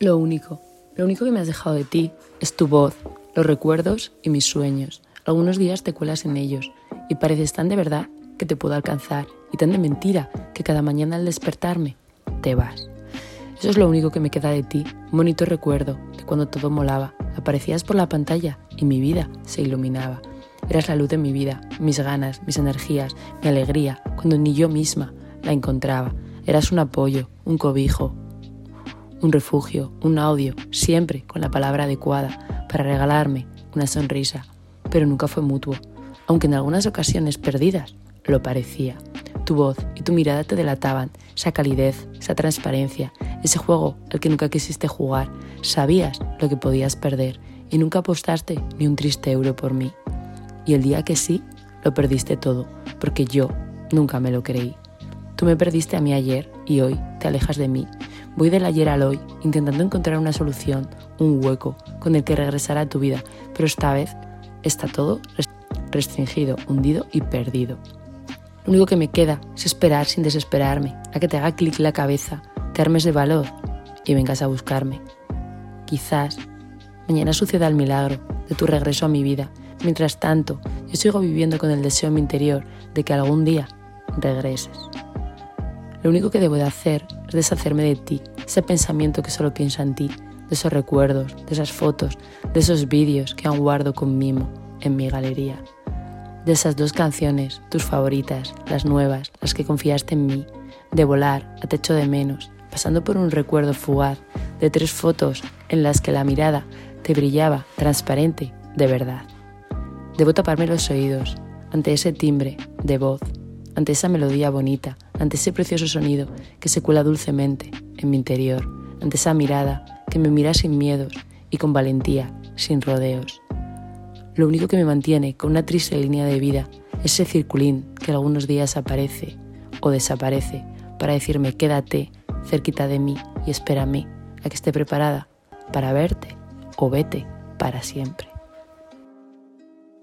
Lo único, lo único que me has dejado de ti es tu voz, los recuerdos y mis sueños. Algunos días te cuelas en ellos y pareces tan de verdad que te puedo alcanzar y tan de mentira que cada mañana al despertarme te vas. Eso es lo único que me queda de ti, un bonito recuerdo de cuando todo molaba. Aparecías por la pantalla y mi vida se iluminaba. Eras la luz de mi vida, mis ganas, mis energías, mi alegría, cuando ni yo misma la encontraba. Eras un apoyo, un cobijo, un refugio, un audio, siempre con la palabra adecuada para regalarme una sonrisa, pero nunca fue mutuo, aunque en algunas ocasiones perdidas lo parecía. Tu voz y tu mirada te delataban, esa calidez, esa transparencia, ese juego al que nunca quisiste jugar. Sabías lo que podías perder y nunca apostaste ni un triste euro por mí. Y el día que sí, lo perdiste todo, porque yo nunca me lo creí. Tú me perdiste a mí ayer y hoy te alejas de mí. Voy del ayer al hoy, intentando encontrar una solución, un hueco con el que regresar a tu vida, pero esta vez está todo restringido, hundido y perdido. Lo único que me queda es esperar sin desesperarme, a que te haga clic la cabeza, te armes de valor y vengas a buscarme. Quizás mañana suceda el milagro de tu regreso a mi vida. Mientras tanto, yo sigo viviendo con el deseo en mi interior de que algún día regreses. Lo único que debo de hacer es deshacerme de ti, ese pensamiento que solo piensa en ti, de esos recuerdos, de esas fotos, de esos vídeos que aún guardo con mimo en mi galería. De esas dos canciones, tus favoritas, las nuevas, las que confiaste en mí, de volar a techo de menos, pasando por un recuerdo fugaz, de tres fotos en las que la mirada te brillaba transparente de verdad. Debo taparme los oídos ante ese timbre de voz ante esa melodía bonita, ante ese precioso sonido que se cuela dulcemente en mi interior, ante esa mirada que me mira sin miedos y con valentía, sin rodeos. Lo único que me mantiene con una triste línea de vida es ese circulín que algunos días aparece o desaparece para decirme quédate cerquita de mí y espérame a que esté preparada para verte o vete para siempre.